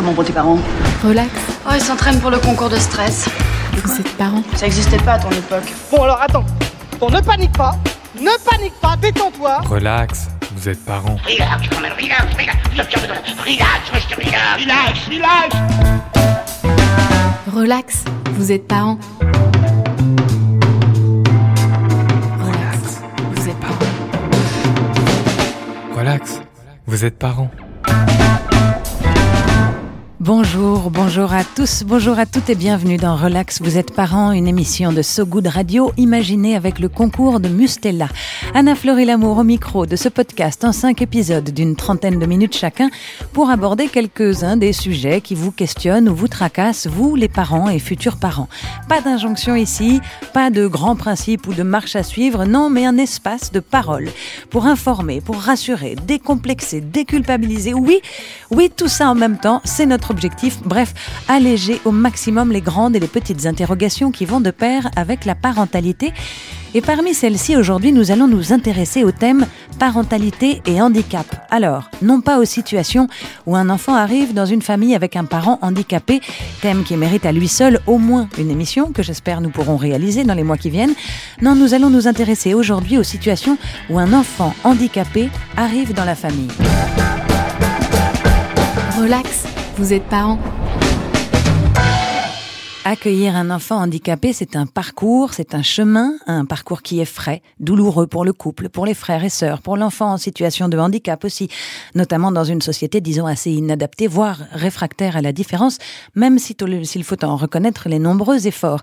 Comment vont tes parents Relax. Oh, ils s'entraînent pour le concours de stress. Vous êtes parents. Ça existait pas à ton époque. Bon alors attends. Bon ne panique pas. Ne panique pas, détends-toi. Relax, vous êtes parents. Relax, quand même, relax, relax, relax, relax, relax. Relax. Vous êtes parents. Relax. Vous êtes parents. Relax, vous êtes parents. Bonjour, bonjour à tous, bonjour à toutes et bienvenue dans Relax, vous êtes parents, une émission de So Good Radio imaginée avec le concours de Mustella. Anna Fleury Lamour au micro de ce podcast en cinq épisodes d'une trentaine de minutes chacun pour aborder quelques-uns des sujets qui vous questionnent ou vous tracassent, vous les parents et futurs parents. Pas d'injonction ici, pas de grands principes ou de marche à suivre, non, mais un espace de parole pour informer, pour rassurer, décomplexer, déculpabiliser. Oui, oui, tout ça en même temps, c'est notre objectif. Bref, alléger au maximum les grandes et les petites interrogations qui vont de pair avec la parentalité. Et parmi celles-ci, aujourd'hui, nous allons nous intéresser au thème parentalité et handicap. Alors, non pas aux situations où un enfant arrive dans une famille avec un parent handicapé, thème qui mérite à lui seul au moins une émission que j'espère nous pourrons réaliser dans les mois qui viennent. Non, nous allons nous intéresser aujourd'hui aux situations où un enfant handicapé arrive dans la famille. Relax. Vous êtes parents. Accueillir un enfant handicapé, c'est un parcours, c'est un chemin, un parcours qui est frais, douloureux pour le couple, pour les frères et sœurs, pour l'enfant en situation de handicap aussi, notamment dans une société, disons, assez inadaptée, voire réfractaire à la différence, même s'il faut en reconnaître les nombreux efforts.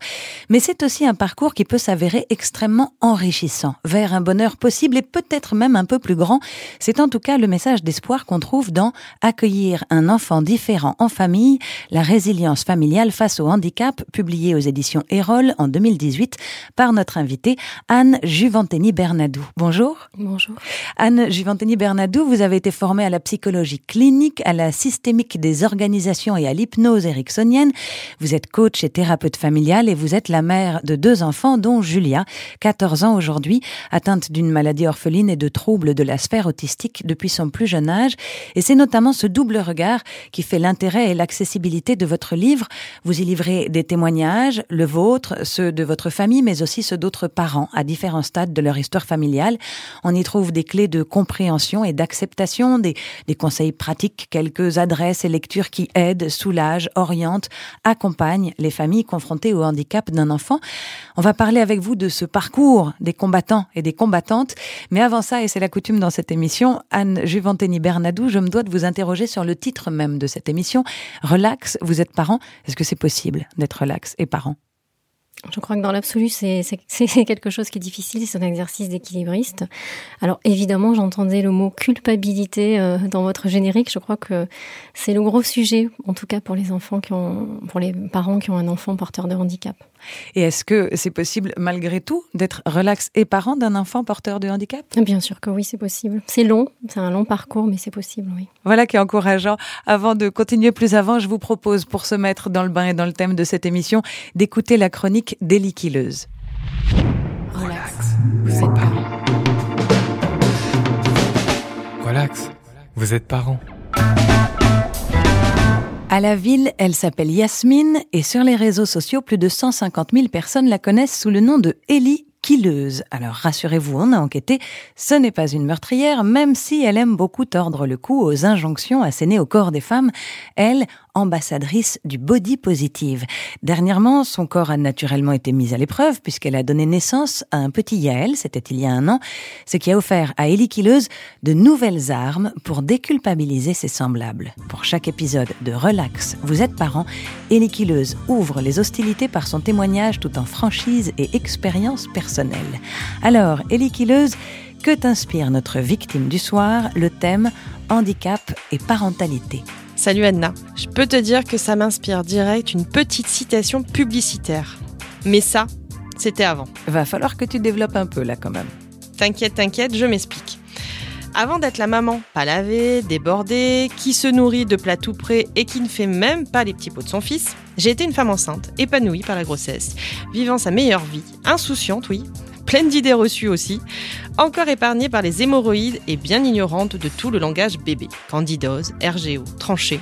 Mais c'est aussi un parcours qui peut s'avérer extrêmement enrichissant, vers un bonheur possible et peut-être même un peu plus grand. C'est en tout cas le message d'espoir qu'on trouve dans Accueillir un enfant différent en famille, la résilience familiale face au handicap publié aux éditions Erol en 2018 par notre invitée Anne Juventeni Bernadou. Bonjour. Bonjour. Anne Juventeni Bernadou, vous avez été formée à la psychologie clinique, à la systémique des organisations et à l'hypnose ericksonienne. Vous êtes coach et thérapeute familiale et vous êtes la mère de deux enfants dont Julia, 14 ans aujourd'hui, atteinte d'une maladie orpheline et de troubles de la sphère autistique depuis son plus jeune âge. Et c'est notamment ce double regard qui fait l'intérêt et l'accessibilité de votre livre. Vous y livrez des témoignages, le vôtre, ceux de votre famille, mais aussi ceux d'autres parents à différents stades de leur histoire familiale. On y trouve des clés de compréhension et d'acceptation, des, des conseils pratiques, quelques adresses et lectures qui aident, soulagent, orientent, accompagnent les familles confrontées au handicap d'un enfant. On va parler avec vous de ce parcours des combattants et des combattantes. Mais avant ça, et c'est la coutume dans cette émission, Anne Juventeni Bernadou, je me dois de vous interroger sur le titre même de cette émission. Relax, vous êtes parent. Est-ce que c'est possible relax et parent je crois que dans l'absolu, c'est quelque chose qui est difficile, c'est un exercice d'équilibriste. Alors évidemment, j'entendais le mot culpabilité euh, dans votre générique. Je crois que c'est le gros sujet, en tout cas pour les enfants qui ont, pour les parents qui ont un enfant porteur de handicap. Et est-ce que c'est possible, malgré tout, d'être relax et parent d'un enfant porteur de handicap? Bien sûr que oui, c'est possible. C'est long, c'est un long parcours, mais c'est possible, oui. Voilà qui est encourageant. Avant de continuer plus avant, je vous propose, pour se mettre dans le bain et dans le thème de cette émission, d'écouter la chronique d'Eliquileuse. Relax, vous êtes parent. Relax, vous êtes parents. À la ville, elle s'appelle Yasmine et sur les réseaux sociaux, plus de 150 000 personnes la connaissent sous le nom de Ellie Killeuse. Alors rassurez-vous, on a enquêté, ce n'est pas une meurtrière, même si elle aime beaucoup tordre le cou aux injonctions assénées au corps des femmes. Elle, ambassadrice du body positive. Dernièrement, son corps a naturellement été mis à l'épreuve puisqu'elle a donné naissance à un petit Yael, c'était il y a un an, ce qui a offert à Ellie Killeuse de nouvelles armes pour déculpabiliser ses semblables. Pour chaque épisode de Relax, vous êtes parent, Ellie Killeuse ouvre les hostilités par son témoignage tout en franchise et expérience personnelle. Alors, Ellie Killeuse, que t'inspire notre victime du soir, le thème handicap et parentalité Salut Anna. Je peux te dire que ça m'inspire direct une petite citation publicitaire. Mais ça, c'était avant. Va falloir que tu développes un peu là quand même. T'inquiète, t'inquiète, je m'explique. Avant d'être la maman pas lavée, débordée, qui se nourrit de plats tout prêts et qui ne fait même pas les petits pots de son fils, j'ai été une femme enceinte, épanouie par la grossesse, vivant sa meilleure vie, insouciante, oui, pleine d'idées reçues aussi, encore épargnée par les hémorroïdes et bien ignorante de tout le langage bébé, candidose, RGO, tranché.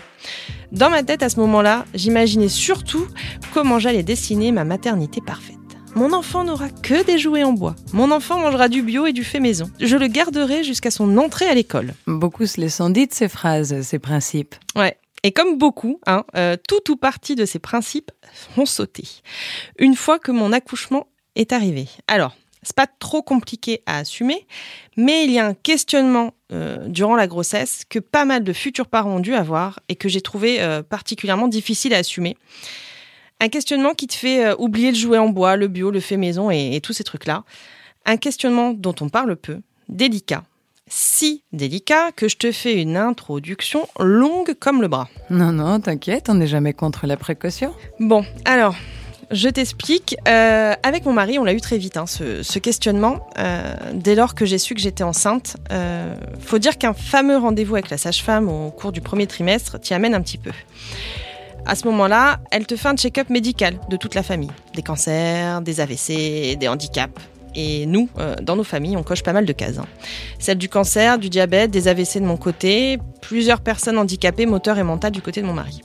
Dans ma tête à ce moment-là, j'imaginais surtout comment j'allais dessiner ma maternité parfaite. Mon enfant n'aura que des jouets en bois. Mon enfant mangera du bio et du fait maison. Je le garderai jusqu'à son entrée à l'école. Beaucoup se les sont dites, ces phrases, ces principes. Ouais. Et comme beaucoup, hein, euh, tout ou partie de ces principes ont sauté. Une fois que mon accouchement est arrivé. Alors, c'est pas trop compliqué à assumer, mais il y a un questionnement euh, durant la grossesse que pas mal de futurs parents ont dû avoir et que j'ai trouvé euh, particulièrement difficile à assumer. Un questionnement qui te fait euh, oublier le jouet en bois, le bio, le fait maison et, et tous ces trucs-là. Un questionnement dont on parle peu, délicat. Si délicat que je te fais une introduction longue comme le bras. Non, non, t'inquiète, on n'est jamais contre la précaution. Bon, alors, je t'explique. Euh, avec mon mari, on l'a eu très vite, hein, ce, questionnement. Euh, dès lors que j'ai su que j'étais enceinte, euh, faut dire qu'un fameux rendez-vous avec la sage-femme au cours du premier trimestre t'y amène un petit peu. À ce moment-là, elle te fait un check-up médical de toute la famille. Des cancers, des AVC, des handicaps. Et nous, euh, dans nos familles, on coche pas mal de cases. hein. Celle du cancer, du diabète, des AVC de mon côté, plusieurs personnes handicapées moteurs et mentales du côté de mon mari.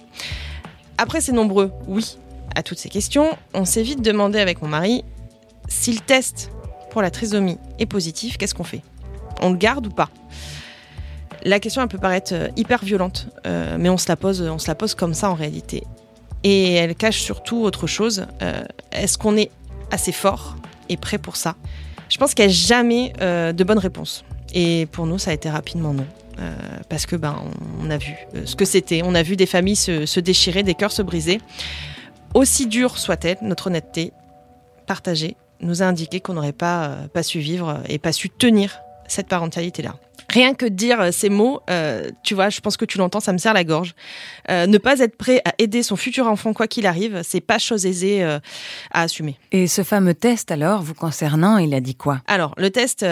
Après ces nombreux oui à toutes ces questions, on s'est vite demandé avec mon mari si le test pour la trisomie est positif, qu'est-ce qu'on fait? On le garde ou pas? La question elle peut paraître euh, hyper violente, euh, mais on se la pose, on se la pose comme ça en réalité. Et elle cache surtout autre chose. Euh, Est-ce qu'on est assez fort et prêt pour ça? Je pense qu'il n'y a jamais de bonne réponse. Et pour nous, ça a été rapidement non. Parce que ben on a vu ce que c'était, on a vu des familles se, se déchirer, des cœurs se briser. Aussi dure soit-elle, notre honnêteté partagée nous a indiqué qu'on n'aurait pas, euh, pas su vivre et pas su tenir cette parentalité-là. Rien que de dire euh, ces mots, euh, tu vois, je pense que tu l'entends, ça me serre la gorge. Euh, ne pas être prêt à aider son futur enfant quoi qu'il arrive, c'est pas chose aisée euh, à assumer. Et ce fameux test, alors, vous concernant, il a dit quoi? Alors, le test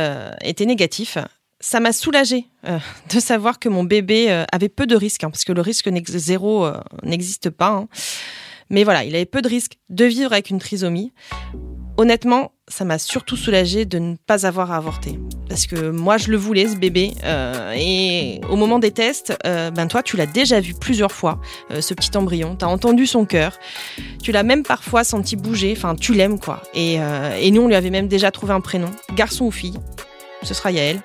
était négatif. Ça m'a soulagée de savoir que mon bébé avait peu de risques, hein, parce que le risque zéro n'existe pas. hein. Mais voilà, il avait peu de risques de vivre avec une trisomie. Honnêtement, ça m'a surtout soulagée de ne pas avoir à avorter. Parce que moi, je le voulais, ce bébé. euh, et au moment des tests, euh, ben toi, tu l'as déjà vu plusieurs fois, euh, ce petit embryon. Tu as entendu son cœur. Tu l'as même parfois senti bouger. Enfin, tu l'aimes, quoi. Et, et nous, on lui avait même déjà trouvé un prénom. Garçon ou fille. Ce sera Yael.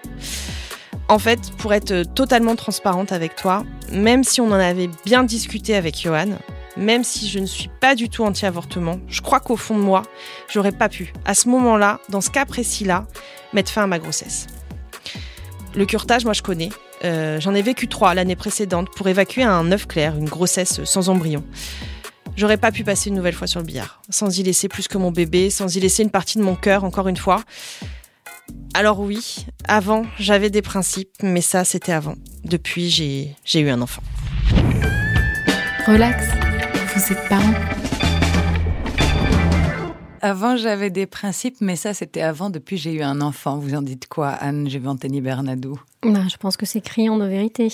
En fait, pour être totalement transparente avec toi, même si on en avait bien discuté avec Johan, même si je ne suis pas du tout anti-avortement, je crois qu'au fond de moi, j'aurais pas pu, à ce moment-là, dans ce cas précis-là, mettre fin à ma grossesse. Le curetage, moi je connais. Euh, J'en ai vécu trois l'année précédente pour évacuer un œuf clair, une grossesse sans embryon. J'aurais pas pu passer une nouvelle fois sur le billard, sans y laisser plus que mon bébé, sans y laisser une partie de mon cœur, encore une fois. Alors oui, avant, j'avais des principes, mais ça, c'était avant. Depuis, j'ai eu un enfant. Relax, vous êtes parents. Avant, j'avais des principes, mais ça, c'était avant, depuis j'ai eu un enfant. Vous en dites quoi, Anne Gévanteni Bernadou? Bah, je pense que c'est criant de vérité.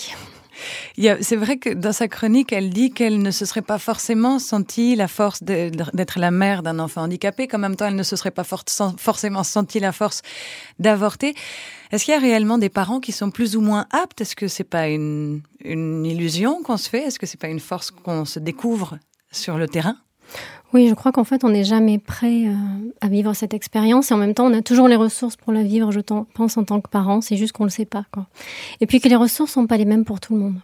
C'est vrai que dans sa chronique, elle dit qu'elle ne se serait pas forcément sentie la force d'être la mère d'un enfant handicapé, qu'en même temps, elle ne se serait pas for- forcément sentie la force d'avorter. Est-ce qu'il y a réellement des parents qui sont plus ou moins aptes? Est-ce que c'est pas une, une illusion qu'on se fait? Est-ce que c'est pas une force qu'on se découvre? Sur le terrain Oui, je crois qu'en fait, on n'est jamais prêt euh, à vivre cette expérience et en même temps, on a toujours les ressources pour la vivre, je pense, en tant que parent. C'est juste qu'on ne le sait pas. Quoi. Et puis que les ressources sont pas les mêmes pour tout le monde.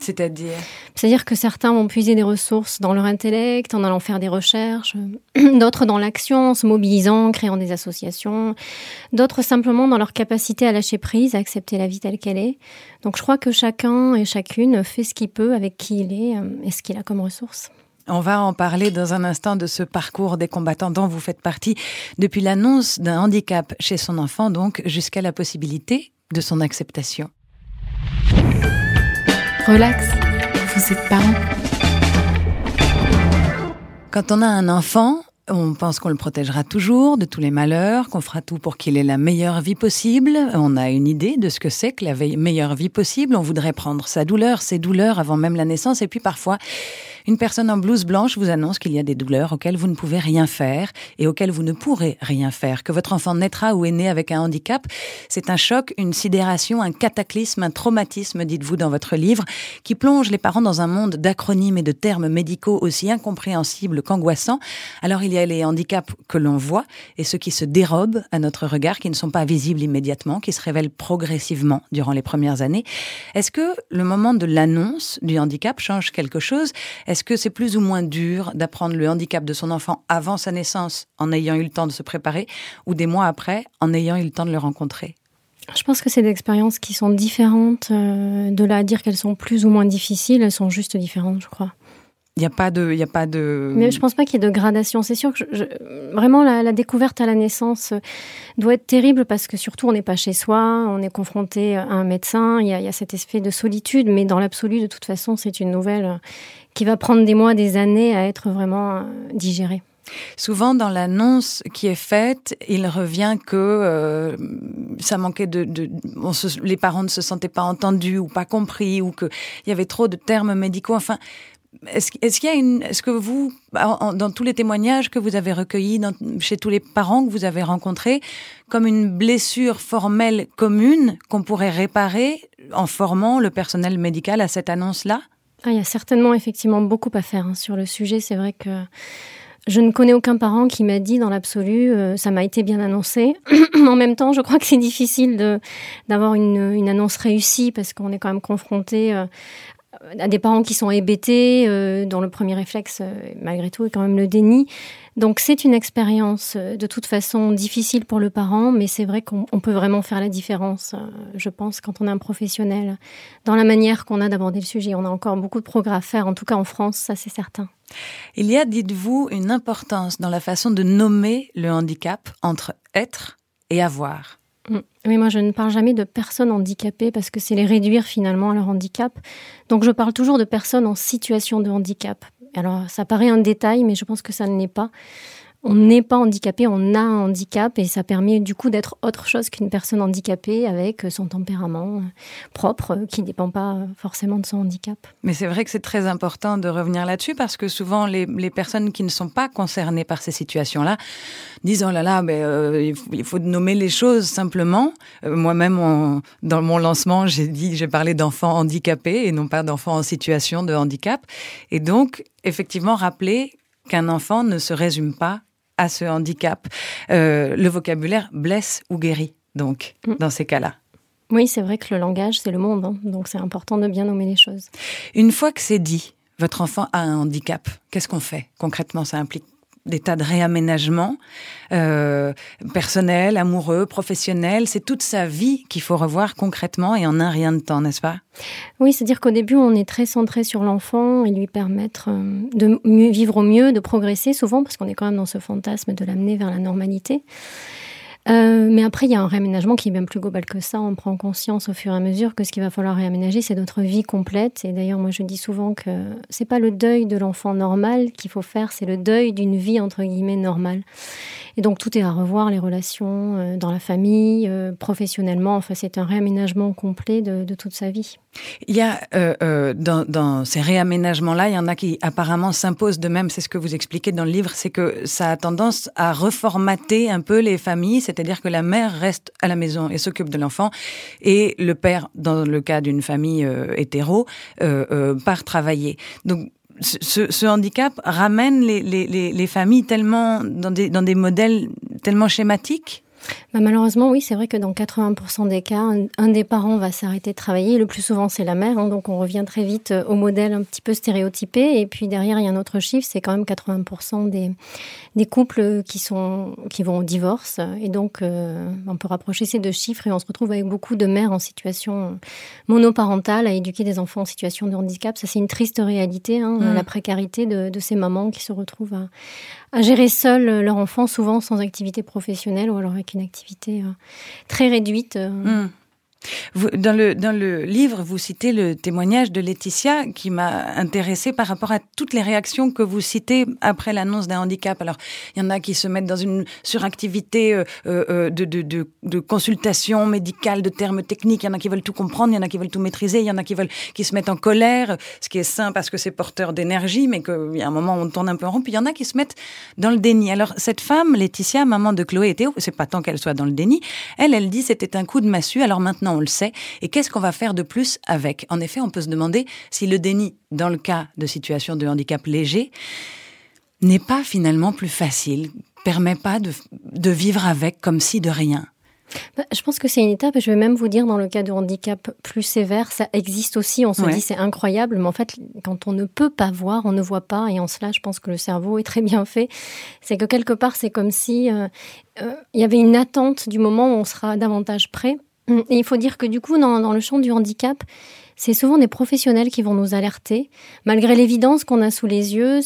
C'est-à-dire C'est-à-dire que certains vont puiser des ressources dans leur intellect, en allant faire des recherches, euh, d'autres dans l'action, en se mobilisant, en créant des associations, d'autres simplement dans leur capacité à lâcher prise, à accepter la vie telle qu'elle est. Donc je crois que chacun et chacune fait ce qu'il peut avec qui il est euh, et ce qu'il a comme ressources. On va en parler dans un instant de ce parcours des combattants dont vous faites partie, depuis l'annonce d'un handicap chez son enfant, donc jusqu'à la possibilité de son acceptation. Relax, vous êtes parents. Quand on a un enfant, On pense qu'on le protégera toujours de tous les malheurs, qu'on fera tout pour qu'il ait la meilleure vie possible. On a une idée de ce que c'est que la meilleure vie possible. On voudrait prendre sa douleur, ses douleurs avant même la naissance. Et puis parfois, une personne en blouse blanche vous annonce qu'il y a des douleurs auxquelles vous ne pouvez rien faire et auxquelles vous ne pourrez rien faire. Que votre enfant naîtra ou est né avec un handicap, c'est un choc, une sidération, un cataclysme, un traumatisme, dites-vous dans votre livre, qui plonge les parents dans un monde d'acronymes et de termes médicaux aussi incompréhensibles qu'angoissants. Alors il y a les handicaps que l'on voit et ceux qui se dérobent à notre regard, qui ne sont pas visibles immédiatement, qui se révèlent progressivement durant les premières années. Est-ce que le moment de l'annonce du handicap change quelque chose? Est-ce que c'est plus ou moins dur d'apprendre le handicap de son enfant avant sa naissance, en ayant eu le temps de se préparer, ou des mois après, en ayant eu le temps de le rencontrer? Je pense que c'est des expériences qui sont différentes. Euh, de là à dire qu'elles sont plus ou moins difficiles, elles sont juste différentes, je crois. Il n'y a pas de, il a pas de. Mais je pense pas qu'il y ait de gradation. C'est sûr que je, vraiment la, découverte à la naissance doit être terrible parce que surtout on n'est pas chez soi, on est confronté à un médecin. Il y a, il y a cet effet de solitude, mais dans l'absolu, de toute façon, c'est une nouvelle qui va prendre des mois, des années à être vraiment euh, digérée. Souvent, dans l'annonce qui est faite, il revient que euh, ça manquait de, de les parents ne se sentaient pas entendus ou pas compris ou qu'il y avait trop de termes médicaux. Enfin, est-ce qu'il y a une, est-ce que vous, dans tous les témoignages que vous avez recueillis chez tous les parents que vous avez rencontrés, comme une blessure formelle commune qu'on pourrait réparer en formant le personnel médical à cette annonce-là? Ah, Il y a certainement effectivement beaucoup à faire hein, sur le sujet. C'est vrai que je ne connais aucun parent qui m'a dit dans l'absolu, euh, ça m'a été bien annoncé. en même temps, je crois que c'est difficile d'avoir une, une, annonce réussie parce qu'on est quand même confronté euh, à des parents qui sont hébétés, euh, dont le premier réflexe, euh, malgré tout, est quand même le déni. Donc c'est une expérience euh, de toute façon difficile pour le parent, mais c'est vrai qu'on peut vraiment faire la différence, je pense, quand on est un professionnel, dans la manière qu'on a d'aborder le sujet. On a encore beaucoup de progrès à faire, en tout cas en France, ça c'est certain. Il y a, dites-vous, une importance dans la façon de nommer le handicap entre être et avoir. Mm. Oui, moi je ne parle jamais de personnes handicapées parce que c'est les réduire finalement à leur handicap. Donc je parle toujours de personnes en situation de handicap. Alors ça paraît un détail, mais je pense que ça ne l'est pas on n'est pas handicapé, on a un handicap et ça permet du coup d'être autre chose qu'une personne handicapée avec son tempérament propre qui ne dépend pas forcément de son handicap. Mais c'est vrai que c'est très important de revenir là-dessus parce que souvent les, personnes qui ne sont pas concernées par ces situations-là disent oh là là, mais, euh, il faut nommer les choses simplement. Euh, moi-même, dans mon lancement, j'ai dit, j'ai parlé d'enfants handicapés et non pas d'enfants en situation de handicap. Et donc, effectivement, rappeler qu'un enfant ne se résume pas à ce handicap. Euh, le vocabulaire blesse ou guérit, donc, mm. dans ces cas-là. Oui, c'est vrai que le langage, c'est le monde, hein. donc c'est important de bien nommer les choses. Une fois que c'est dit, votre enfant a un handicap, qu'est-ce qu'on fait concrètement? Ça implique des tas de réaménagements euh, personnels, amoureux, professionnels. C'est toute sa vie qu'il faut revoir concrètement et en un rien de temps, n'est-ce pas? Oui, c'est-à-dire qu'au début, on est très centré sur l'enfant et lui permettre euh, de mieux vivre au mieux, de progresser souvent, parce qu'on est quand même dans ce fantasme de l'amener vers la normalité. Euh, mais après, il y a un réaménagement qui est bien plus global que ça. On prend conscience au fur et à mesure que ce qu'il va falloir réaménager, c'est notre vie complète. Et d'ailleurs, moi, je dis souvent que c'est pas le deuil de l'enfant normal qu'il faut faire, c'est le deuil d'une vie entre guillemets normale. Et donc, tout est à revoir, les relations euh, dans la famille, euh, professionnellement. Enfin, c'est un réaménagement complet de, toute sa vie. Il y a euh, dans, dans, ces réaménagements-là, il y en a qui apparemment s'imposent de même. C'est ce que vous expliquez dans le livre, c'est que ça a tendance à reformater un peu les familles c'est-à-dire que la mère reste à la maison et s'occupe de l'enfant, et le père, dans le cas d'une famille hétéro, part travailler. Donc ce, ce, handicap ramène les, les, les, familles tellement dans des, dans des modèles tellement schématiques bah, malheureusement, oui, c'est vrai que dans 80% des cas, un, des parents va s'arrêter de travailler. Le plus souvent, c'est la mère. Hein, donc, on revient très vite euh, au modèle un petit peu stéréotypé. Et puis derrière, il y a un autre chiffre, c'est quand même 80% des, des couples qui sont qui vont au divorce. Et donc, euh, on peut rapprocher ces deux chiffres et on se retrouve avec beaucoup de mères en situation monoparentale à éduquer des enfants en situation de handicap. Ça, c'est une triste réalité, hein, mmh. la précarité de, de, ces mamans qui se retrouvent à, à gérer seuls leur enfant, souvent sans activité professionnelle ou alors avec une activité euh, très réduite. Euh. Dans, le, dans le livre, vous citez le témoignage de Laetitia qui m'a intéressée par rapport à toutes les réactions que vous citez après l'annonce d'un handicap. Alors, il y en a qui se mettent dans une suractivité euh, euh, de, de, de, consultation médicale, de termes techniques. Il y en a qui veulent tout comprendre, il y en a qui veulent tout maîtriser, il y en a qui veulent qui se mettent en colère, ce qui est sain parce que c'est porteur d'énergie, mais a un moment où on tourne un peu en rond. Puis il y en a qui se mettent dans le déni. Alors, cette femme, Laetitia, maman de Chloé et Théo, c'est pas tant qu'elle soit dans le déni. Elle, elle dit c'était un coup de massue. Alors maintenant, on le sait. Et qu'est-ce qu'on va faire de plus avec? En effet, on peut se demander si le déni, dans le cas de situation de handicap léger, n'est pas finalement plus facile, permet pas de, de vivre avec comme si de rien. Bah, je pense que c'est une étape, je vais même vous dire, dans le cas de handicap plus sévère, ça existe aussi, on se dit c'est incroyable, mais en fait, quand on ne peut pas voir, on ne voit pas, et en cela, je pense que le cerveau est très bien fait. C'est que quelque part, c'est comme si euh, euh, il y avait une attente du moment où on sera davantage prêt. Et il faut dire que du coup, dans, dans le champ du handicap, c'est souvent des professionnels qui vont nous alerter. Malgré l'évidence qu'on a sous les yeux,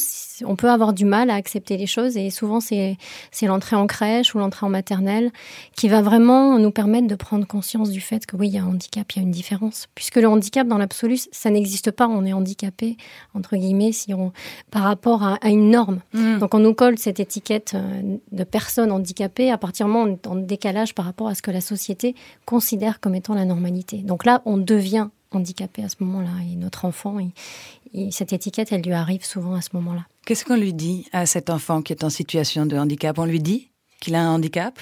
on peut avoir du mal à accepter les choses et souvent c'est l'entrée en crèche ou l'entrée en maternelle qui va vraiment nous permettre de prendre conscience du fait que oui, il y a un handicap, il y a une différence. Puisque le handicap dans l'absolu, ça n'existe pas, on est handicapé entre guillemets si on par rapport à, une norme. Mmh. Donc on nous colle cette étiquette euh, de personne handicapée à partir du moment où on est en décalage par rapport à ce que la société considère comme étant la normalité. Donc là, on devient handicapé à ce moment-là. Et notre enfant, cette étiquette, elle lui arrive souvent à ce moment-là. Qu'est-ce qu'on lui dit à cet enfant qui est en situation de handicap? On lui dit qu'il a un handicap?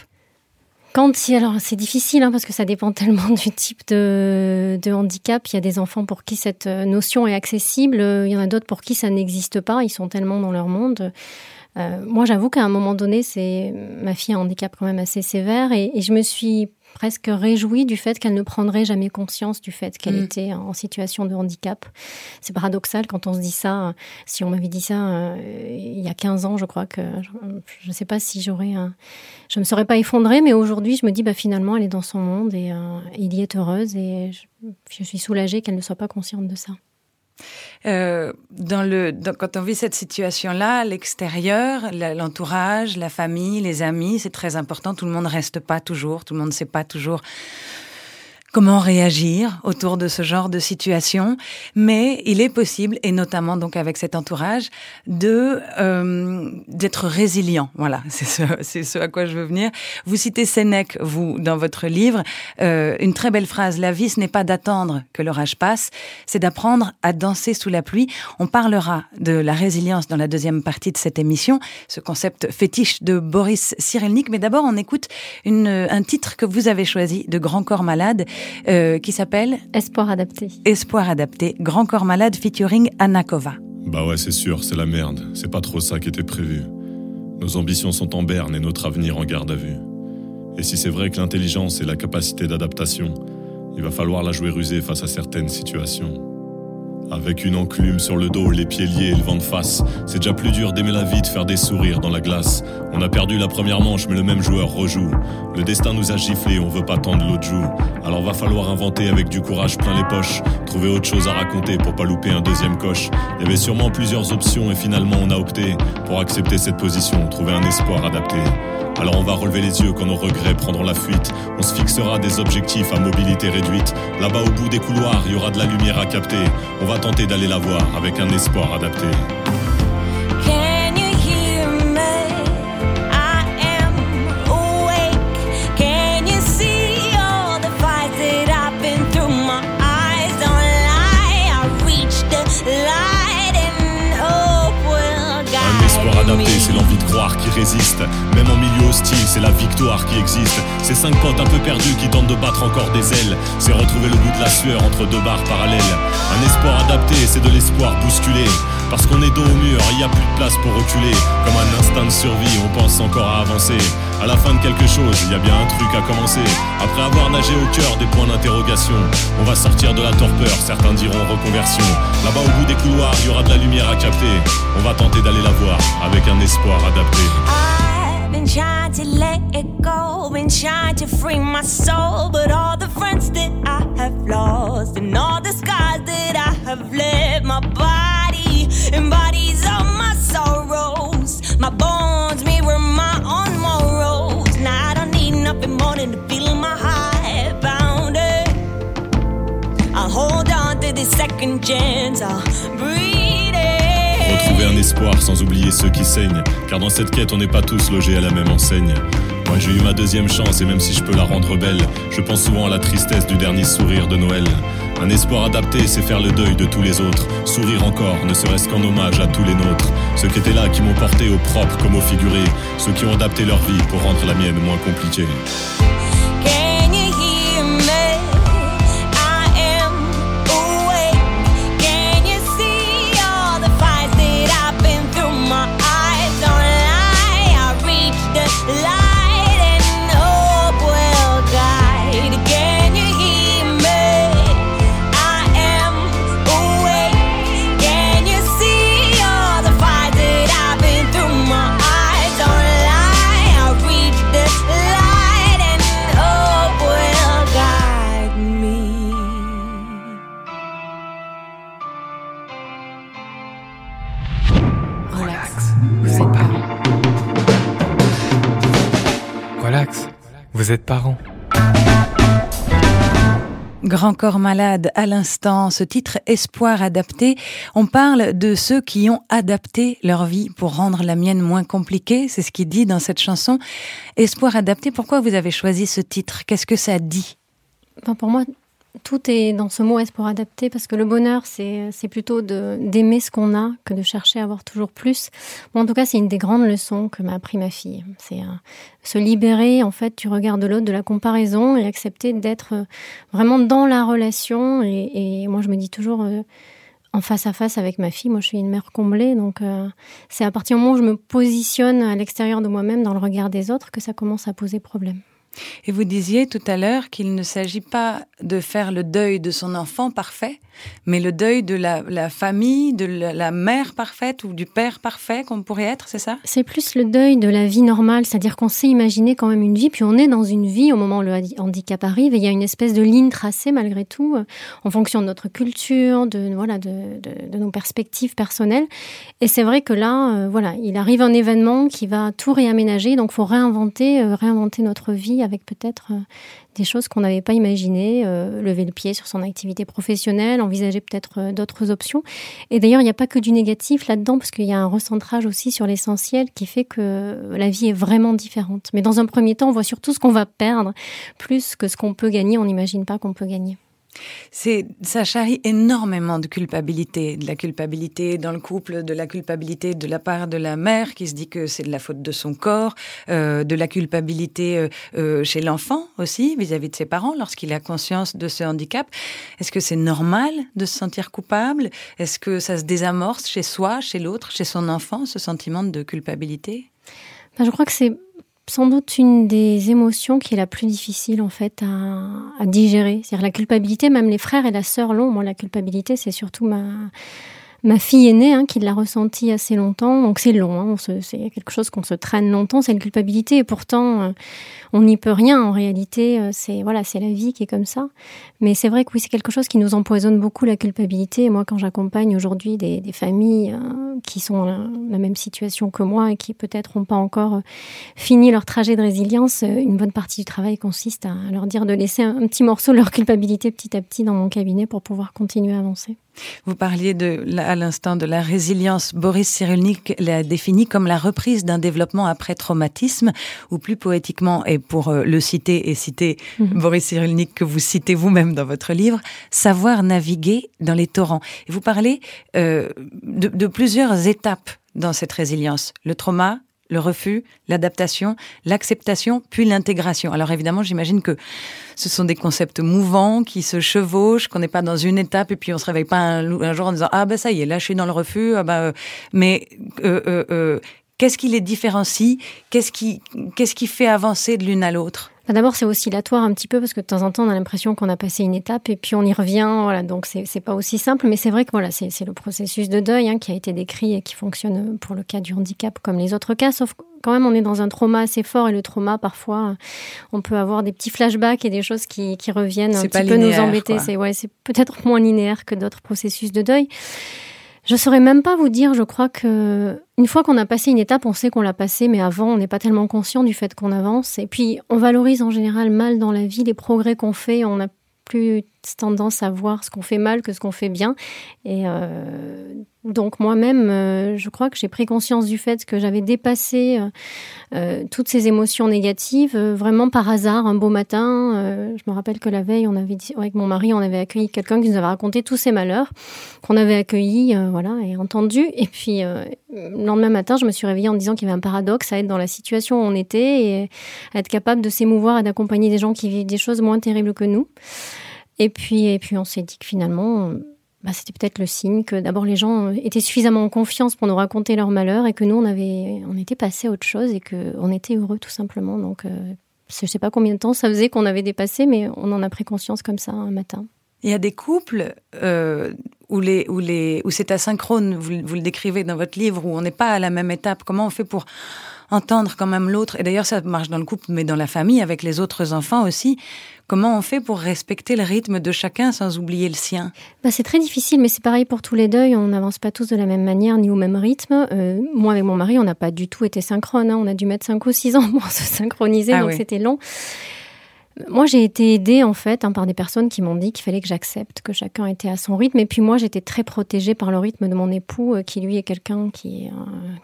Quand si alors c'est difficile hein, parce que ça dépend tellement du type de, de, handicap. Il y a des enfants pour qui cette euh, notion est accessible, il y en a d'autres pour qui ça n'existe pas. Ils sont tellement dans leur monde. Euh, moi, j'avoue qu'à un moment donné, c'est ma fille a un handicap quand même assez sévère et, et je me suis presque réjouie du fait qu'elle ne prendrait jamais conscience du fait qu'elle mm. était en situation de handicap. C'est paradoxal quand on se dit ça. Si on m'avait dit ça euh, il y a 15 ans, je crois que je ne sais pas si j'aurais un... Je me serais pas effondrée, mais aujourd'hui, je me dis bah, finalement, elle est dans son monde et euh, il y est heureuse et je suis soulagée qu'elle ne soit pas consciente de ça. Euh, quand on vit cette situation-là, l'extérieur, l'entourage, la famille, les amis, c'est très important. Tout le monde reste pas toujours, tout le monde ne sait pas toujours comment réagir autour de ce genre de situation, mais il est possible, et notamment donc avec cet entourage, de euh, d'être résilient. Voilà, c'est ce, ce à quoi je veux venir. Vous citez Sénèque, vous, dans votre livre, euh, une très belle phrase La vie, ce n'est pas d'attendre que l'orage passe, c'est d'apprendre à danser sous la pluie. On parlera de la résilience dans la deuxième partie de cette émission, ce concept fétiche de Boris Cyrulnik. Mais d'abord, on écoute une, un titre que vous avez choisi de Grand Corps Malade. Euh, qui s'appelle Espoir adapté. Espoir adapté, Grand Corps Malade featuring Anakova. Bah ouais, c'est sûr, c'est la merde. C'est pas trop ça qui était prévu. Nos ambitions sont en berne et notre avenir en garde à vue. Et si c'est vrai que l'intelligence est la capacité d'adaptation, il va falloir la jouer rusée face à certaines situations. Avec une enclume sur le dos, les pieds liés et le vent de face, c'est déjà plus dur d'aimer la vie, de faire des sourires dans la glace. On a perdu la première manche, mais le même joueur rejoue. Le destin nous a giflé, on veut pas tendre l'autre joue. Alors va falloir inventer avec du courage plein les poches, trouver autre chose à raconter pour pas louper un deuxième coche. Il y avait sûrement plusieurs options et finalement on a opté pour accepter cette position, trouver un espoir adapté. Alors on va relever les yeux quand nos regrets prendront la fuite. On se fixera des objectifs à mobilité réduite. Là-bas au bout des couloirs, il y aura de la lumière à capter. On va tenter d'aller la voir avec un espoir adapté. C'est l'envie de croire qui résiste. Même en milieu hostile, c'est la victoire qui existe. C'est cinq potes un peu perdus qui tentent de battre encore des ailes. C'est retrouver le bout de la sueur entre deux barres parallèles. Un espoir adapté, c'est de l'espoir bousculé. Parce qu'on est dos au mur, il n'y a plus de place pour reculer. Comme un instinct de survie, on pense encore à avancer. À la fin de quelque chose, il y a bien un truc à commencer. Après avoir nagé au cœur des points d'interrogation, on va sortir de la torpeur, certains diront reconversion. Là-bas au bout des couloirs, il y aura de la lumière à capter. On va tenter d'aller la voir avec un espoir adapté. been trying to let it go, been trying to free my soul. But all the friends that I have lost, and all the scars that I have left, my body Retrouver un espoir sans oublier ceux qui saignent, car dans cette quête on n'est pas tous logés à la même enseigne. Moi j'ai eu ma deuxième chance et même si je peux la rendre belle, je pense souvent à la tristesse du dernier sourire de Noël. Un espoir adapté, c'est faire le deuil de tous les autres. Sourire encore, ne serait-ce qu'en hommage à tous les nôtres. Ceux qui étaient là, qui m'ont porté au propre comme au figuré. Ceux qui ont adapté leur vie pour rendre la mienne moins compliquée. Vous êtes parents. Grand corps malade à l'instant, ce titre Espoir adapté, on parle de ceux qui ont adapté leur vie pour rendre la mienne moins compliquée, c'est ce qu'il dit dans cette chanson. Espoir adapté, pourquoi vous avez choisi ce titre? Qu'est-ce que ça dit? Ben Pour moi, tout est dans ce mot espoir adapté parce que le bonheur, c'est, plutôt d'aimer ce qu'on a que de chercher à avoir toujours plus. en tout cas, c'est une des grandes leçons que m'a appris ma fille. C'est euh, se libérer, en fait, du regard de l'autre, de la comparaison et accepter d'être euh, vraiment dans la relation. Et, moi, je me dis toujours, euh, en face à face avec ma fille, moi, je suis une mère comblée. Donc, c'est à partir du moment où je me positionne à l'extérieur de moi-même, dans le regard des autres, que ça commence à poser problème. Et vous disiez tout à l'heure qu'il ne s'agit pas de faire le deuil de son enfant parfait, mais le deuil de la, famille, de la, mère parfaite ou du père parfait qu'on pourrait être, c'est ça? C'est plus le deuil de la vie normale, c'est-à-dire qu'on sait imaginer quand même une vie, puis on est dans une vie au moment où le handicap arrive, et il y a une espèce de ligne tracée malgré tout, euh, en fonction de notre culture, de, voilà, de, nos perspectives personnelles. Et c'est vrai que là, euh, voilà, il arrive un événement qui va tout réaménager, donc il faut réinventer, euh, réinventer notre vie avec peut-être des choses qu'on n'avait pas imaginées, lever le pied sur son activité professionnelle, envisager peut-être euh, d'autres options. Et d'ailleurs, il n'y a pas que du négatif là-dedans, parce qu'il y a un recentrage aussi sur l'essentiel qui fait que la vie est vraiment différente. Mais dans un premier temps, on voit surtout ce qu'on va perdre, plus que ce qu'on peut gagner, on n'imagine pas qu'on peut gagner. C'est, ça charrie énormément de culpabilité, de la culpabilité dans le couple, de la culpabilité de la part de la mère qui se dit que c'est de la faute de son corps, euh, de la culpabilité euh, euh, chez l'enfant aussi vis-à-vis de ses parents lorsqu'il a conscience de ce handicap. Est-ce que c'est normal de se sentir coupable? Est-ce que ça se désamorce chez soi, chez l'autre, chez son enfant, ce sentiment de culpabilité? Ben, Je crois que c'est sans doute une des émotions qui est la plus difficile en fait à, digérer. C'est-à-dire la culpabilité, même les frères et la sœur l'ont. Moi, la culpabilité, c'est surtout ma ma fille aînée hein, qui l'a ressenti assez longtemps. Donc c'est long, hein, c'est quelque chose qu'on se traîne longtemps, c'est une culpabilité. Et pourtant, euh, on n'y peut rien en réalité. Euh, c'est voilà, c'est la vie qui est comme ça. Mais c'est vrai que oui, c'est quelque chose qui nous empoisonne beaucoup la culpabilité. Moi, quand j'accompagne aujourd'hui des, familles euh, qui sont dans la, même situation que moi et qui peut-être n'ont pas encore fini leur trajet de résilience, une bonne partie du travail consiste à leur dire de laisser un petit morceau de leur culpabilité petit à petit dans mon cabinet pour pouvoir continuer à avancer. Vous parliez de, à l'instant de la résilience. Boris Cyrulnik l'a définie comme la reprise d'un développement après traumatisme, ou plus poétiquement, et pour euh, le citer et citer mhm. Boris Cyrulnik que vous citez vous-même dans votre livre, savoir naviguer dans les torrents. Et vous parlez euh, de, de plusieurs étapes dans cette résilience. Le trauma, le refus, l'adaptation, l'acceptation, puis l'intégration. Alors évidemment, j'imagine que ce sont des concepts mouvants qui se chevauchent, qu'on n'est pas dans une étape et puis on se réveille pas un, jour en disant ah ben ça y est, là je suis dans le refus. Ah ben, mais euh, euh, euh, qu'est-ce qui les différencie? Qu'est-ce qui qu'est-ce qui fait avancer de l'une à l'autre? D'abord, c'est oscillatoire un petit peu parce que de temps en temps, on a l'impression qu'on a passé une étape et puis on y revient. Voilà, donc c'est pas aussi simple, mais c'est vrai que voilà, c'est le processus de deuil hein, qui a été décrit et qui fonctionne pour le cas du handicap comme les autres cas, sauf quand même on est dans un trauma assez fort et le trauma parfois on peut avoir des petits flashbacks et des choses qui, qui reviennent un petit peu nous embêter. C'est ouais, c'est peut-être moins linéaire que d'autres processus de deuil. Je saurais même pas vous dire, je crois que une fois qu'on a passé une étape, on sait qu'on l'a passée, mais avant, on n'est pas tellement conscient du fait qu'on avance. Et puis, on valorise en général mal dans la vie les progrès qu'on fait. On n'a plus tendance à voir ce qu'on fait mal que ce qu'on fait bien. Et euh, donc moi-même, euh, je crois que j'ai pris conscience du fait que j'avais dépassé euh, toutes ces émotions négatives vraiment par hasard un beau matin. je me rappelle que la veille, on avait avec mon mari, on avait accueilli quelqu'un qui nous avait raconté tous ses malheurs, qu'on avait accueilli, voilà, et entendu. Et puis le lendemain matin, je me suis réveillée en disant qu'il y avait un paradoxe à être dans la situation où on était et à être capable de s'émouvoir et d'accompagner des gens qui vivent des choses moins terribles que nous. Et puis, et puis on s'est dit que finalement, bah, c'était peut-être le signe que d'abord les gens étaient suffisamment en confiance pour nous raconter leur malheur et que nous on avait on était passé à autre chose et que on était heureux tout simplement donc euh, je sais pas combien de temps ça faisait qu'on avait dépassé mais on en a pris conscience comme ça un matin. Il y a des couples euh, où les où les où c'est asynchrone vous, vous le décrivez dans votre livre où on n'est pas à la même étape comment on fait pour entendre quand même l'autre? Et d'ailleurs, ça marche dans le couple, mais dans la famille, avec les autres enfants aussi. Comment on fait pour respecter le rythme de chacun sans oublier le sien? Bah, C'est très difficile, mais c'est pareil pour tous les deuils. On n'avance pas tous de la même manière ni au même rythme. Euh, moi, avec mon mari, on n'a pas du tout été synchrone. Hein. On a dû mettre 5 ou 6 ans pour se synchroniser, ah donc c'était long. Moi, j'ai été aidée en fait hein, par des personnes qui m'ont dit qu'il fallait que j'accepte que chacun était à son rythme. Et puis moi, j'étais très protégée par le rythme de mon époux, euh, qui lui est quelqu'un qui, euh,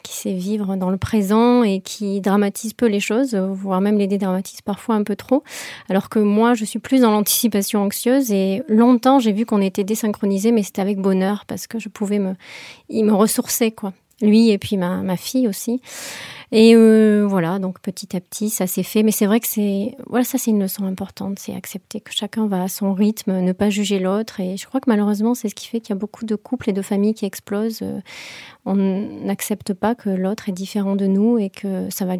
qui sait vivre dans le présent et qui dramatise peu les choses, euh, voire même les dédramatise parfois un peu trop. Alors que moi, je suis plus dans l'anticipation anxieuse. Et longtemps, j'ai vu qu'on était désynchronisés, mais c'était avec bonheur parce que je pouvais me, il me ressourçait quoi. Lui et puis ma, ma fille aussi. Et euh, voilà, donc petit à petit, ça s'est fait. Mais c'est vrai que c'est, voilà, ça c'est une leçon importante, c'est accepter que chacun va à son rythme, ne pas juger l'autre. Et je crois que malheureusement, c'est ce qui fait qu'il y a beaucoup de couples et de familles qui explosent. Euh, on n'accepte pas que l'autre est différent de nous et que ça va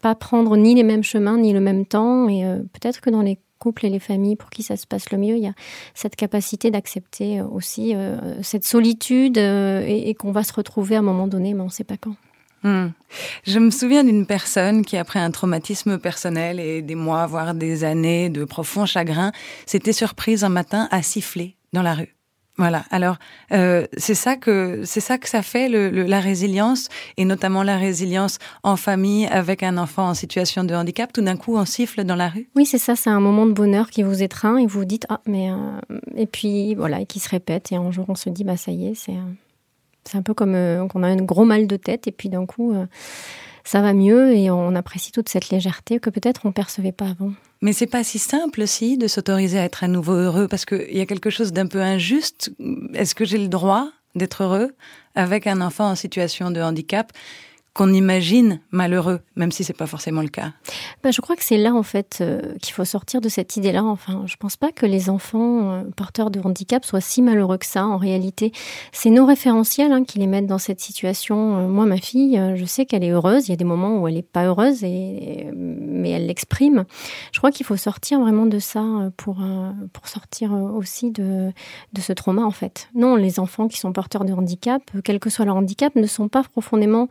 pas prendre ni les mêmes chemins ni le même temps. Et euh, peut-être que dans les couples et les familles pour qui ça se passe le mieux, il y a cette capacité d'accepter aussi cette solitude et, et qu'on va se retrouver à un moment donné, mais on ne sait pas quand. Hmm. Je me souviens d'une personne qui, après un traumatisme personnel et des mois, voire des années de profond chagrin, s'était surprise un matin à siffler dans la rue. Voilà. Alors euh, c'est ça que c'est ça que ça fait la résilience et notamment la résilience en famille avec un enfant en situation de handicap. Tout d'un coup, on siffle dans la rue. Oui, c'est ça. C'est un moment de bonheur qui vous étreint et vous vous dites ah mais euh... et puis voilà et qui se répète et un jour on se dit bah ça y est c'est c'est un peu comme euh, qu'on a un gros mal de tête et puis d'un coup, euh, ça va mieux et on apprécie toute cette légèreté que peut-être on percevait pas avant. Mais c'est pas si simple aussi de s'autoriser à être à nouveau heureux parce qu'il y a quelque chose d'un peu injuste. Est-ce que j'ai le droit d'être heureux avec un enfant en situation de handicap? Qu'on imagine malheureux, même si c'est pas forcément le cas. Ben, je crois que c'est là en fait euh, qu'il faut sortir de cette idée-là. Enfin, je pense pas que les enfants euh, porteurs de handicap soient si malheureux que ça. En réalité, c'est nos référentiels hein, qui les mettent dans cette situation. Euh, moi, ma fille, je sais qu'elle est heureuse. Il y a des moments où elle est pas heureuse, et, mais elle l'exprime. Je crois qu'il faut sortir vraiment de ça pour pour sortir aussi de de ce trauma en fait. Non, les enfants qui sont porteurs de handicap, quel que soit leur handicap, ne sont pas profondément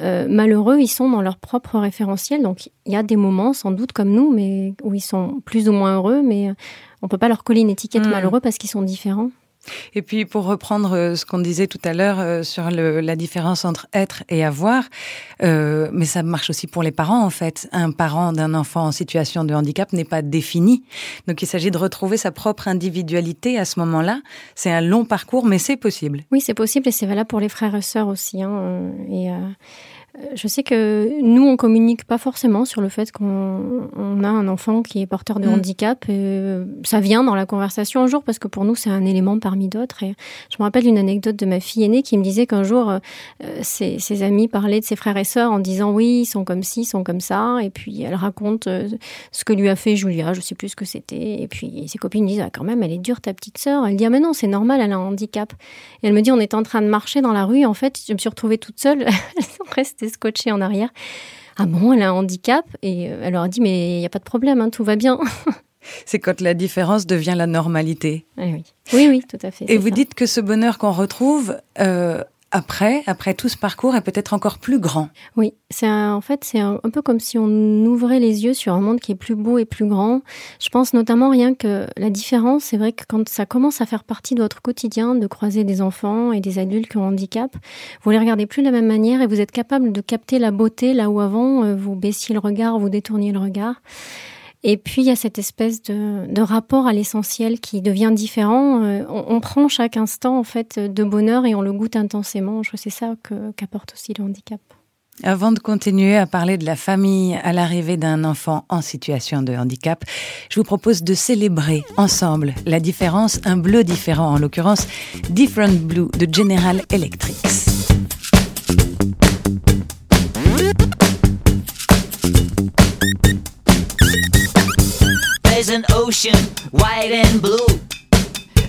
euh, malheureux, ils sont dans leur propre référentiel. Donc il y a des moments, sans doute comme nous, mais où ils sont plus ou moins heureux, mais euh, on peut pas leur coller une étiquette mmh. malheureux parce qu'ils sont différents. Et puis pour reprendre euh, ce qu'on disait tout à l'heure euh, sur la différence entre être et avoir, euh, mais ça marche aussi pour les parents en fait. Un parent d'un enfant en situation de handicap n'est pas défini, donc il s'agit de retrouver sa propre individualité à ce moment-là. C'est un long parcours, mais c'est possible. Oui, c'est possible et c'est valable pour les frères et sœurs aussi. Hein, je sais que nous, on communique pas forcément sur le fait qu'on a un enfant qui est porteur de mm. handicap. Et ça vient dans la conversation un jour parce que pour nous, c'est un élément parmi d'autres. Et je me rappelle une anecdote de ma fille aînée qui me disait qu'un jour, euh, ses, ses, amis parlaient de ses frères et sœurs en disant oui, ils sont comme ci, ils sont comme ça. Et puis elle raconte euh, ce que lui a fait Julia, je sais plus ce que c'était. Et puis ses copines disent ah, quand même, elle est dure ta petite sœur. Elle dit ah mais non, c'est normal, elle a un handicap. Et elle me dit on était en train de marcher dans la rue. En fait, je me suis retrouvée toute seule. restée scotché en arrière. Ah bon, elle a un handicap Et euh, elle leur a dit, mais il n'y a pas de problème, hein, tout va bien. C'est quand la différence devient la normalité. Eh oui, oui, oui, tout à fait. Et vous ça. dites que ce bonheur qu'on retrouve, euh, après, après tout ce parcours, est peut-être encore plus grand. Oui, c'est en fait c'est un, un, peu comme si on ouvrait les yeux sur un monde qui est plus beau et plus grand. Je pense notamment rien que la différence, c'est vrai que quand ça commence à faire partie de votre quotidien, de croiser des enfants et des adultes qui ont un handicap, vous les regardez plus de la même manière et vous êtes capable de capter la beauté là où avant euh, vous baissiez le regard, vous détourniez le regard. Et puis il y a cette espèce de, rapport à l'essentiel qui devient différent. Euh, on, prend chaque instant en fait de bonheur et on le goûte intensément. Je c'est ça qu'apporte aussi le handicap. Avant de continuer à parler de la famille à l'arrivée d'un enfant en situation de handicap, je vous propose de célébrer ensemble la différence, un bleu différent, en l'occurrence Different Blue de General Electric. There's an ocean, white and blue.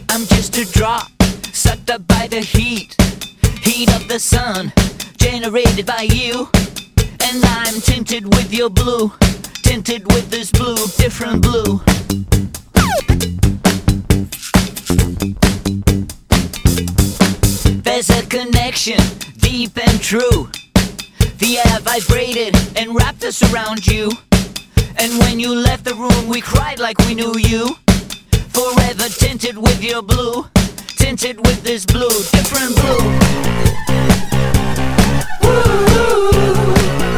I'm just a drop, sucked up by the heat, heat of the sun. generated by you. And I'm tinted with your blue, tinted with this blue, different blue. There's a connection, deep and true. The air vibrated and wrapped us around you. And when you left the room, we cried like we knew you. Forever tinted with your blue, tinted with this blue, different blue. There's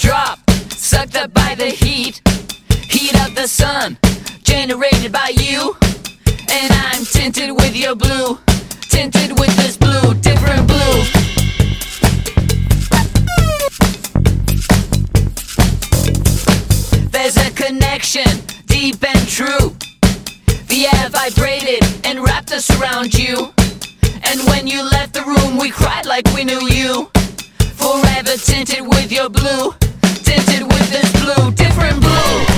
Drop sucked up by the heat, heat of the sun, generated by you. And I'm tinted with your blue, tinted with this blue, different blue. There's a connection, deep and true. The air vibrated and wrapped us around you. And when you left the room, we cried like we knew you. Forever tinted with your blue tinted with this blue, different blue.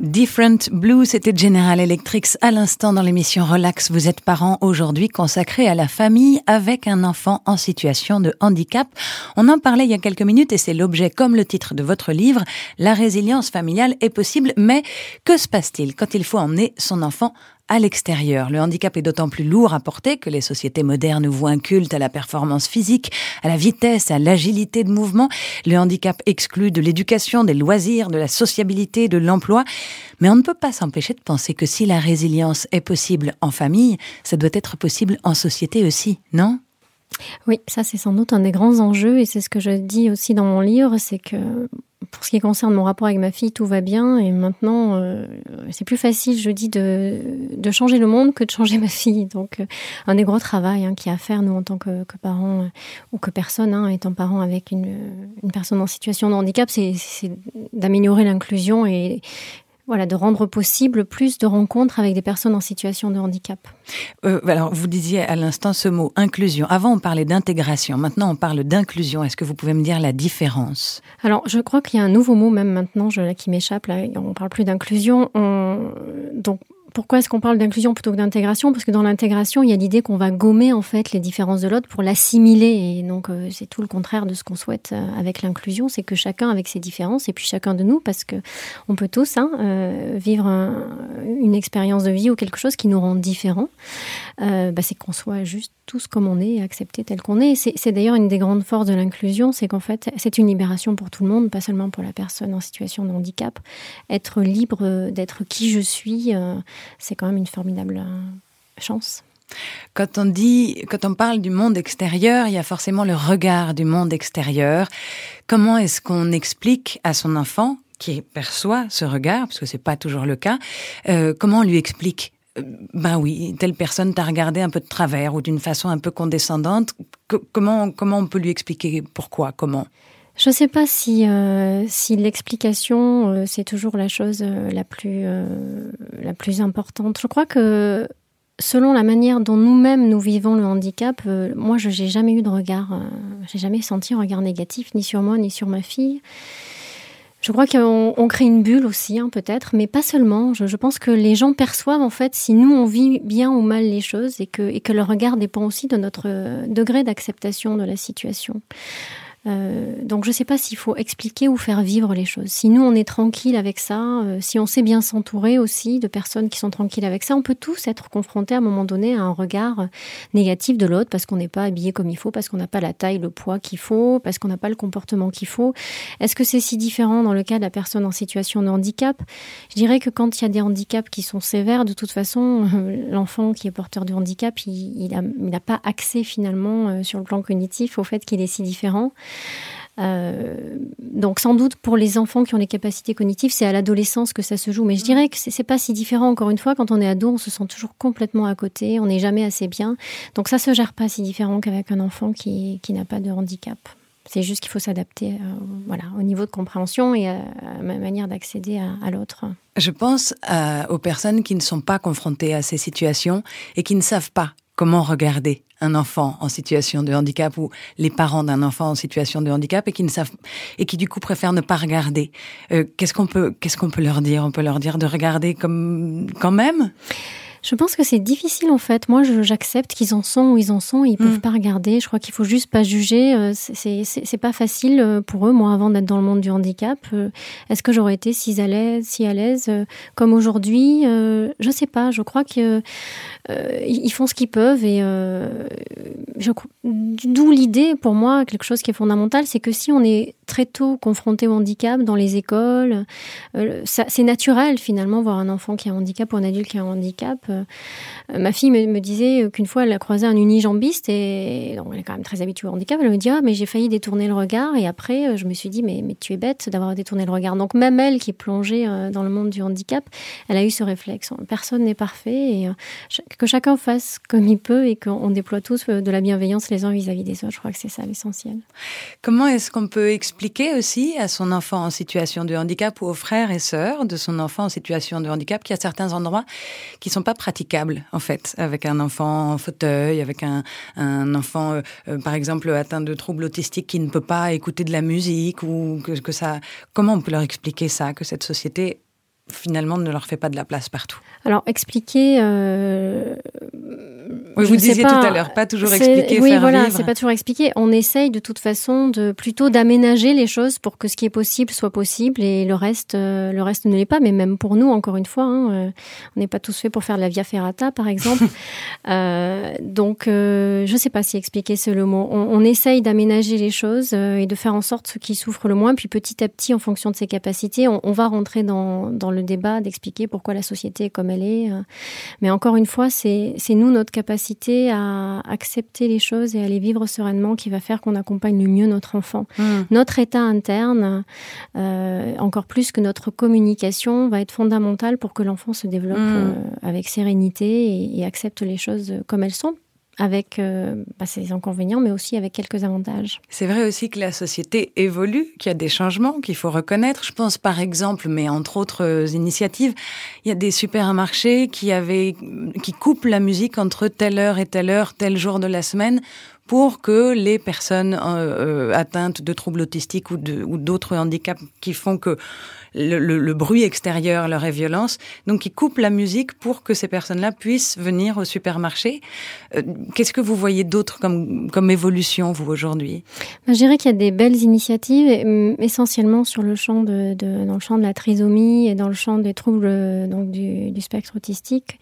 Different Blue, c'était General Electric à l'instant dans l'émission Relax. Vous êtes parents aujourd'hui consacrée à la famille avec un enfant en situation de handicap. On en parlait il y a quelques minutes et c'est l'objet, comme le titre de votre livre, La résilience familiale est possible. Mais que se passe-t-il quand il faut emmener son enfant à l'extérieur. Le handicap est d'autant plus lourd à porter que les sociétés modernes voient un culte à la performance physique, à la vitesse, à l'agilité de mouvement. Le handicap exclut de l'éducation, des loisirs, de la sociabilité, de l'emploi. Mais on ne peut pas s'empêcher de penser que si la résilience est possible en famille, ça doit être possible en société aussi, non? Oui, ça c'est sans doute un des grands enjeux et c'est ce que je dis aussi dans mon livre, c'est que pour ce qui concerne mon rapport avec ma fille, tout va bien. Et maintenant, euh, c'est plus facile, je dis, de, changer le monde que de changer ma fille. Donc, euh, un des gros travaux hein, qu'il y a à faire, nous, en tant que, que parents, euh, ou que personne, hein, étant parent avec une, une, personne en situation de handicap, c'est d'améliorer l'inclusion et voilà, de rendre possible plus de rencontres avec des personnes en situation de handicap. Euh, alors, vous disiez à l'instant ce mot inclusion. Avant, on parlait d'intégration. Maintenant, on parle d'inclusion. Est-ce que vous pouvez me dire la différence? Alors, je crois qu'il y a un nouveau mot, même maintenant, je, qui m'échappe. Là, on parle plus d'inclusion. Donc, pourquoi est-ce qu'on parle d'inclusion plutôt que d'intégration? Parce que dans l'intégration, il y a l'idée qu'on va gommer en fait les différences de l'autre pour l'assimiler. Et donc, euh, c'est tout le contraire de ce qu'on souhaite euh, avec l'inclusion, c'est que chacun avec ses différences, et puis chacun de nous, parce que on peut tous hein, euh, vivre un- une expérience de vie ou quelque chose qui nous rend différents. Bah, c'est qu'on soit juste tous comme on est, et acceptés tel qu'on est. C'est d'ailleurs une des grandes forces de l'inclusion, c'est qu'en fait, c'est une libération pour tout le monde, pas seulement pour la personne en situation de handicap. Être libre d'être qui je suis, c'est quand même une formidable euh, chance. Quand on dit, quand on parle du monde extérieur, il y a forcément le regard du monde extérieur. Comment est-ce qu'on explique à son enfant qui perçoit ce regard, parce que c'est pas toujours le cas, euh, comment on lui explique ben oui, telle personne t'a regardé un peu de travers ou d'une façon un peu condescendante. Co- comment comment on peut lui expliquer pourquoi, comment? Je ne sais pas si, euh, l'explication, euh, c'est toujours la chose euh, la, plus, la plus importante. Je crois que selon la manière dont nous-mêmes nous vivons le handicap, moi, je n'ai jamais eu de regard, j'ai jamais senti un regard négatif, ni sur moi, ni sur ma fille. Je crois qu'on on crée une bulle aussi, hein, peut-être, mais pas seulement. Je, pense que les gens perçoivent, en fait, si nous, on vit bien ou mal les choses et que, et que leur regard dépend aussi de notre degré d'acceptation de la situation. Euh, donc je ne sais pas s'il faut expliquer ou faire vivre les choses. Si nous on est tranquille avec ça, euh, si on sait bien s'entourer aussi de personnes qui sont tranquilles avec ça, on peut tous être confrontés à un moment donné à un regard négatif de l'autre parce qu'on n'est pas habillé comme il faut, parce qu'on n'a pas la taille, le poids qu'il faut, parce qu'on n'a pas le comportement qu'il faut. Est-ce que c'est si différent dans le cas de la personne en situation de handicap? Je dirais que quand il y a des handicaps qui sont sévères, de toute façon, euh, l'enfant qui est porteur de handicap, il n'a il a pas accès finalement euh, sur le plan cognitif au fait qu'il est si différent. Euh, donc sans doute pour les enfants qui ont les capacités cognitives, c'est à l'adolescence que ça se joue. Mais je dirais que c'est pas si différent. Encore une fois, quand on est ado, on se sent toujours complètement à côté, on n'est jamais assez bien. Donc ça se gère pas si différent qu'avec un enfant qui, qui n'a pas de handicap. C'est juste qu'il faut s'adapter euh, voilà, au niveau de compréhension et à, à ma manière d'accéder à, à l'autre. Je pense à- aux personnes qui ne sont pas confrontées à ces situations et qui ne savent pas comment regarder un enfant en situation de handicap ou les parents d'un enfant en situation de handicap et qui ne savent et qui du coup préfèrent ne pas regarder? Euh, qu'est-ce qu'on peut qu'est-ce qu'on peut leur dire? On peut leur dire de regarder comme quand même? Je pense que c'est difficile en fait. Moi, j'accepte qu'ils en sont où ils en sont. Ils peuvent pas regarder. Je crois qu'il faut juste pas juger. Euh, c'est- pas facile euh, pour eux. Moi, avant d'être dans le monde du handicap, euh, est-ce que j'aurais été si à l'aise, si à l'aise comme aujourd'hui? Je sais pas. Je crois que euh, ils font ce qu'ils peuvent et euh, d'où l'idée pour moi quelque chose qui est fondamental, c'est que si on est très tôt confronté au handicap dans les écoles, euh, c'est naturel finalement voir un enfant qui a un handicap ou un adulte qui a un handicap. Euh, ma fille me, disait qu'une fois elle a croisé un unijambiste et donc elle est quand même très habituée au handicap. Elle me dit ah mais j'ai failli détourner le regard et après euh, je me suis dit mais, tu es bête d'avoir détourné le regard. Donc même elle qui est plongée euh, dans le monde du handicap, elle a eu ce réflexe. Personne n'est parfait et que chacun fasse comme il peut et qu'on déploie tous de la bienveillance les uns vis-à-vis des autres. Je crois que c'est ça l'essentiel. Comment est-ce qu'on peut expliquer aussi à son enfant en situation de handicap ou aux frères et sœurs de son enfant en situation de handicap qu'il y a certains endroits qui sont pas praticables en fait avec un enfant en fauteuil, avec un, enfant euh, euh, par exemple atteint de troubles autistiques qui ne peut pas écouter de la musique ou que ça. Comment on peut leur expliquer ça que cette société finalement ne leur fait pas de la place partout Alors expliquer. Euh, Oui, vous disiez pas, tout à l'heure, pas toujours expliquer, Oui, faire voilà, c'est pas toujours expliquer. On essaye de toute façon de plutôt d'aménager les choses pour que ce qui est possible soit possible et le reste, euh, le reste ne l'est pas. Mais même pour nous, encore une fois, hein, euh, on n'est pas tous faits pour faire de la via ferrata, par exemple. Euh, donc, je sais pas si expliquer c'est le mot. On, on essaye d'aménager les choses et de faire en sorte ce qui souffre le moins. Puis petit à petit, en fonction de ses capacités, on, on va rentrer dans, dans le débat d'expliquer pourquoi la société est comme elle est. euh. Mais encore une fois, c'est nous, notre capacité à accepter les choses et à les vivre sereinement qui va faire qu'on accompagne le mieux notre enfant. Hmm. Notre état interne, euh, encore plus que notre communication, va être fondamental pour que l'enfant se développe Mm. euh, avec sérénité et, et accepte les choses comme elles sont, avec euh, bah, ses inconvénients, mais aussi avec quelques avantages. C'est vrai aussi que la société évolue, qu'il y a des changements qu'il faut reconnaître. Je pense par exemple, mais entre autres euh, initiatives, il y a des supermarchés qui avaient, qui coupent la musique entre telle heure et telle heure, tel jour de la semaine pour que les personnes euh, atteintes de troubles autistiques ou d'autres handicaps qui font que le, bruit extérieur leur est violence. Donc, ils coupent la musique pour que ces personnes-là puissent venir au supermarché. Euh, qu'est-ce que vous voyez d'autre comme, évolution, vous, aujourd'hui? Ben, Je dirais qu'il y a des belles initiatives, mm, essentiellement sur le champ de, dans le champ de la trisomie et dans le champ des troubles euh, du spectre autistique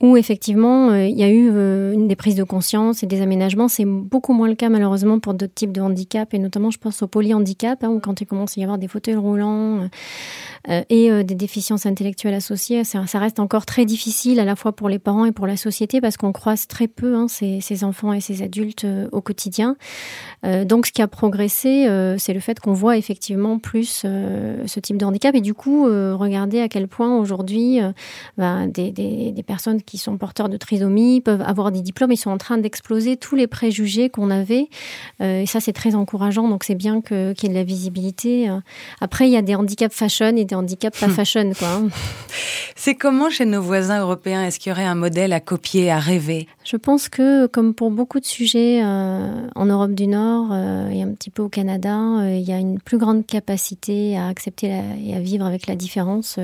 où effectivement euh, il y a eu euh, des prises de conscience et des aménagements. C'est beaucoup moins le cas malheureusement pour d'autres types de handicaps et notamment je pense au polyhandicap hein, où quand il commence à y avoir des fauteuils roulants euh, et des déficiences intellectuelles associées, ça, reste encore très difficile à la fois pour les parents et pour la société parce qu'on croise très peu hein, ces, enfants et ces adultes au quotidien. donc ce qui a progressé, c'est le fait qu'on voit effectivement plus ce type de handicap et du coup regardez à quel point aujourd'hui ben, des, des personnes qui sont porteurs de trisomie peuvent avoir des diplômes. Ils sont en train d'exploser tous les préjugés qu'on avait. Euh, et ça, c'est très encourageant. Donc, c'est bien qu'il y ait de la visibilité. Euh, après, il y a des handicaps fashion et des handicaps pas fashion. quoi. Hein. c'est comment chez nos voisins européens Est-ce qu'il y aurait un modèle à copier, à rêver? Je pense que, comme pour beaucoup de sujets euh, en Europe du Nord et un petit peu au Canada, il y a une plus grande capacité à accepter et à vivre avec la différence.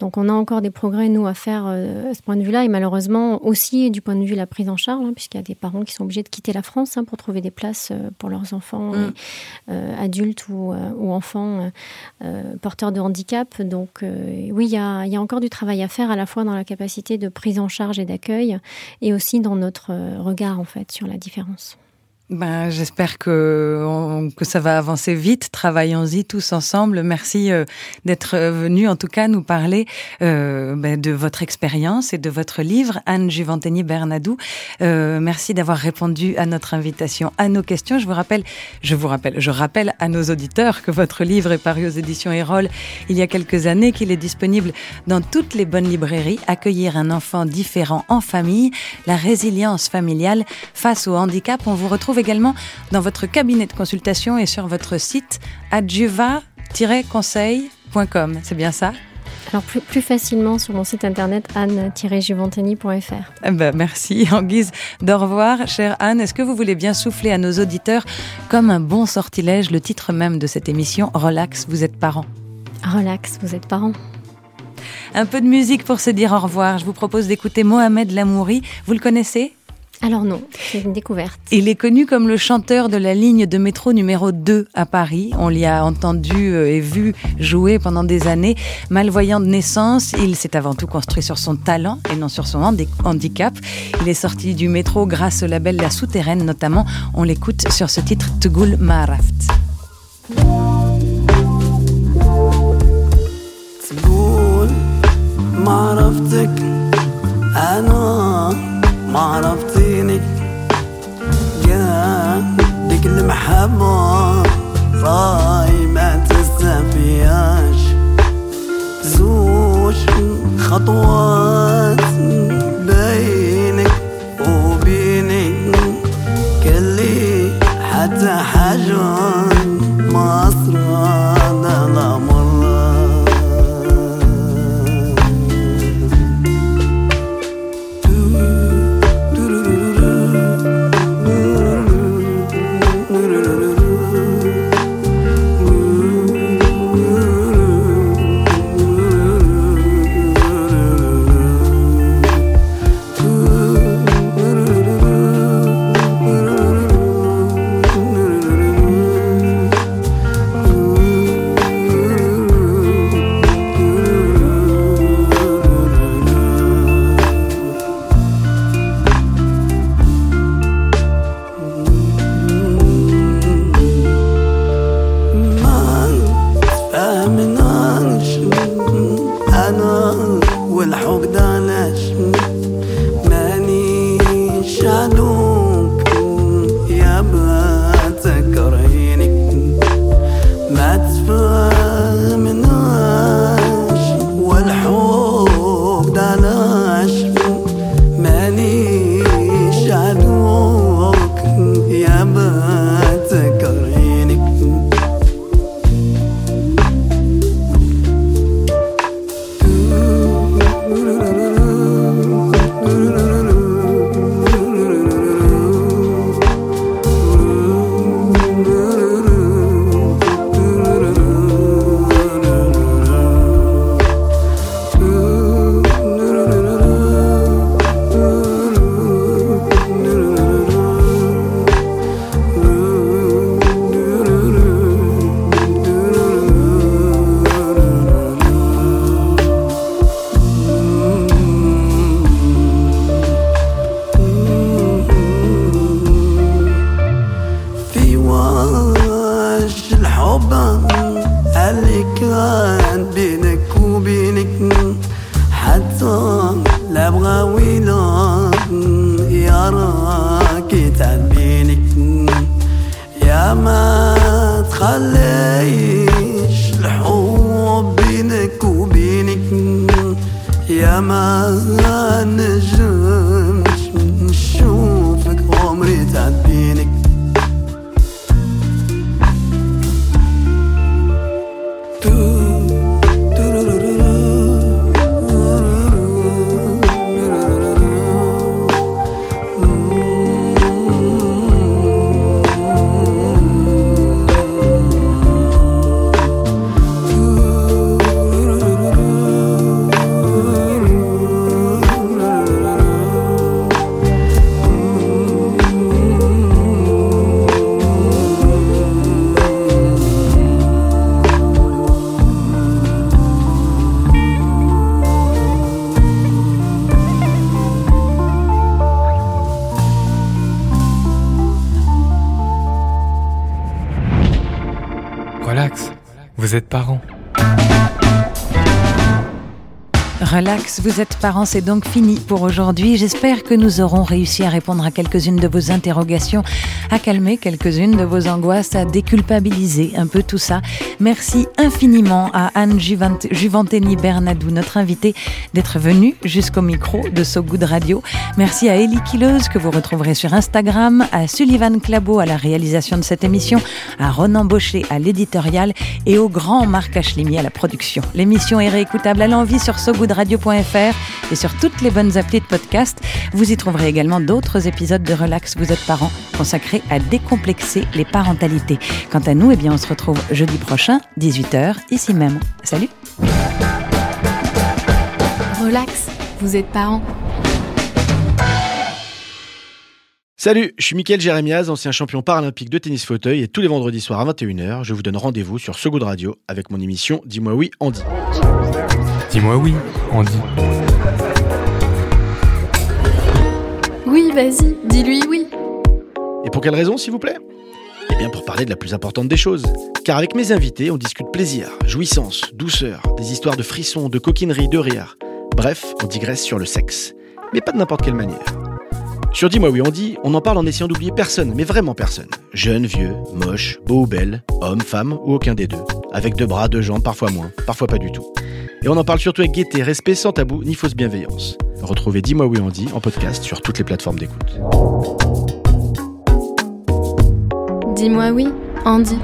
donc, on a encore des progrès, nous, à faire à ce point de vue-là et malheureusement aussi du point de vue de la prise en charge, hein, puisqu'il y a des parents qui sont obligés de quitter la France hein, pour trouver des places euh, pour leurs enfants mm. euh, adultes ou, euh, ou enfants porteurs de handicap. Donc oui, il y, a, il y a encore du travail à faire à la fois dans la capacité de prise en charge et d'accueil et aussi dans notre regard en fait sur la différence. Ben, j'espère que, que ça va avancer vite. Travaillons-y tous ensemble. Merci euh, d'être venu, en tout cas, nous parler euh, ben, de votre expérience et de votre livre, Anne Juventini Bernadou. Euh, merci d'avoir répondu à notre invitation, à nos questions. Je vous rappelle, je vous rappelle, je rappelle à nos auditeurs que votre livre est paru aux éditions Erol il y a quelques années, qu'il est disponible dans toutes les bonnes librairies. Accueillir un enfant différent en famille, la résilience familiale face au handicap. On vous retrouve également dans votre cabinet de consultation et sur votre site adjuva-conseil.com. C'est bien ça? Alors plus, plus, facilement sur mon site internet anne-juventini.fr. Eh ben, merci. En guise d'au revoir, chère Anne, est-ce que vous voulez bien souffler à nos auditeurs comme un bon sortilège le titre même de cette émission Relax, vous êtes parents? Relax, vous êtes parents. Un peu de musique pour se dire au revoir. Je vous propose d'écouter Mohamed Lamouri. Vous le connaissez? Alors non, c'est une découverte. Il est connu comme le chanteur de la ligne de métro numéro 2 à Paris. On l'y a entendu euh, et vu jouer pendant des années. Malvoyant de naissance, il s'est avant tout construit sur son talent et non sur son handicap. Il est sorti du métro grâce au label La Souterraine notamment. On l'écoute sur ce titre Tugul Maraft. ما عرفتيني. قدك المحبة صاي ما تستفياش زوج خطوات بينك وبيني كلي حتى حاجة Vous êtes parents, c'est donc fini pour aujourd'hui. J'espère que nous aurons réussi à répondre à quelques-unes de vos interrogations, à calmer quelques-unes de vos angoisses, à déculpabiliser un peu tout ça. Merci infiniment à Anne Juvent- Juventeni Bernadou, notre invitée, d'être venue jusqu'au micro de So Good Radio. Merci à Ellie Killeuse, que vous retrouverez sur Instagram, à Sullivan Clabot à la réalisation de cette émission, à Ronan Baucher à l'éditorial et au grand Marc Achlimi à la production. L'émission est réécoutable à l'envie sur sogoodradio.fr et sur toutes les bonnes applis de podcast. Vous y trouverez également d'autres épisodes de Relax Vous êtes parents consacrés à décomplexer les parentalités. Quant à nous, eh bien, on se retrouve jeudi prochain, 18h, ici même. Salut Relax, vous êtes parents. Salut, je suis Mickaël Jérémiaz, ancien champion paralympique de tennis fauteuil et tous les vendredis soirs à 21h, je vous donne rendez-vous sur So Good Radio avec mon émission Dis-moi oui, Andy. Dis-moi oui, Andy. Oui, vas-y, dis-lui oui. Et pour quelle raison, s'il vous plaît? Eh bien pour parler de la plus importante des choses. Car avec mes invités, on discute plaisir, jouissance, douceur, des histoires de frissons, de coquinerie, de rire. Bref, on digresse sur le sexe. Mais pas de n'importe quelle manière. Sur Dis-moi oui, on dit, on en parle en essayant d'oublier personne, mais vraiment personne. Jeune, vieux, moche, beau ou belle, homme, femme ou aucun des deux. Avec deux bras, deux jambes, parfois moins, parfois pas du tout. Et on en parle surtout avec gaieté, respect, sans tabou, ni fausse bienveillance. Retrouvez Dis-moi oui, on dit en podcast sur toutes les plateformes d'écoute. Dis-moi oui, Andy.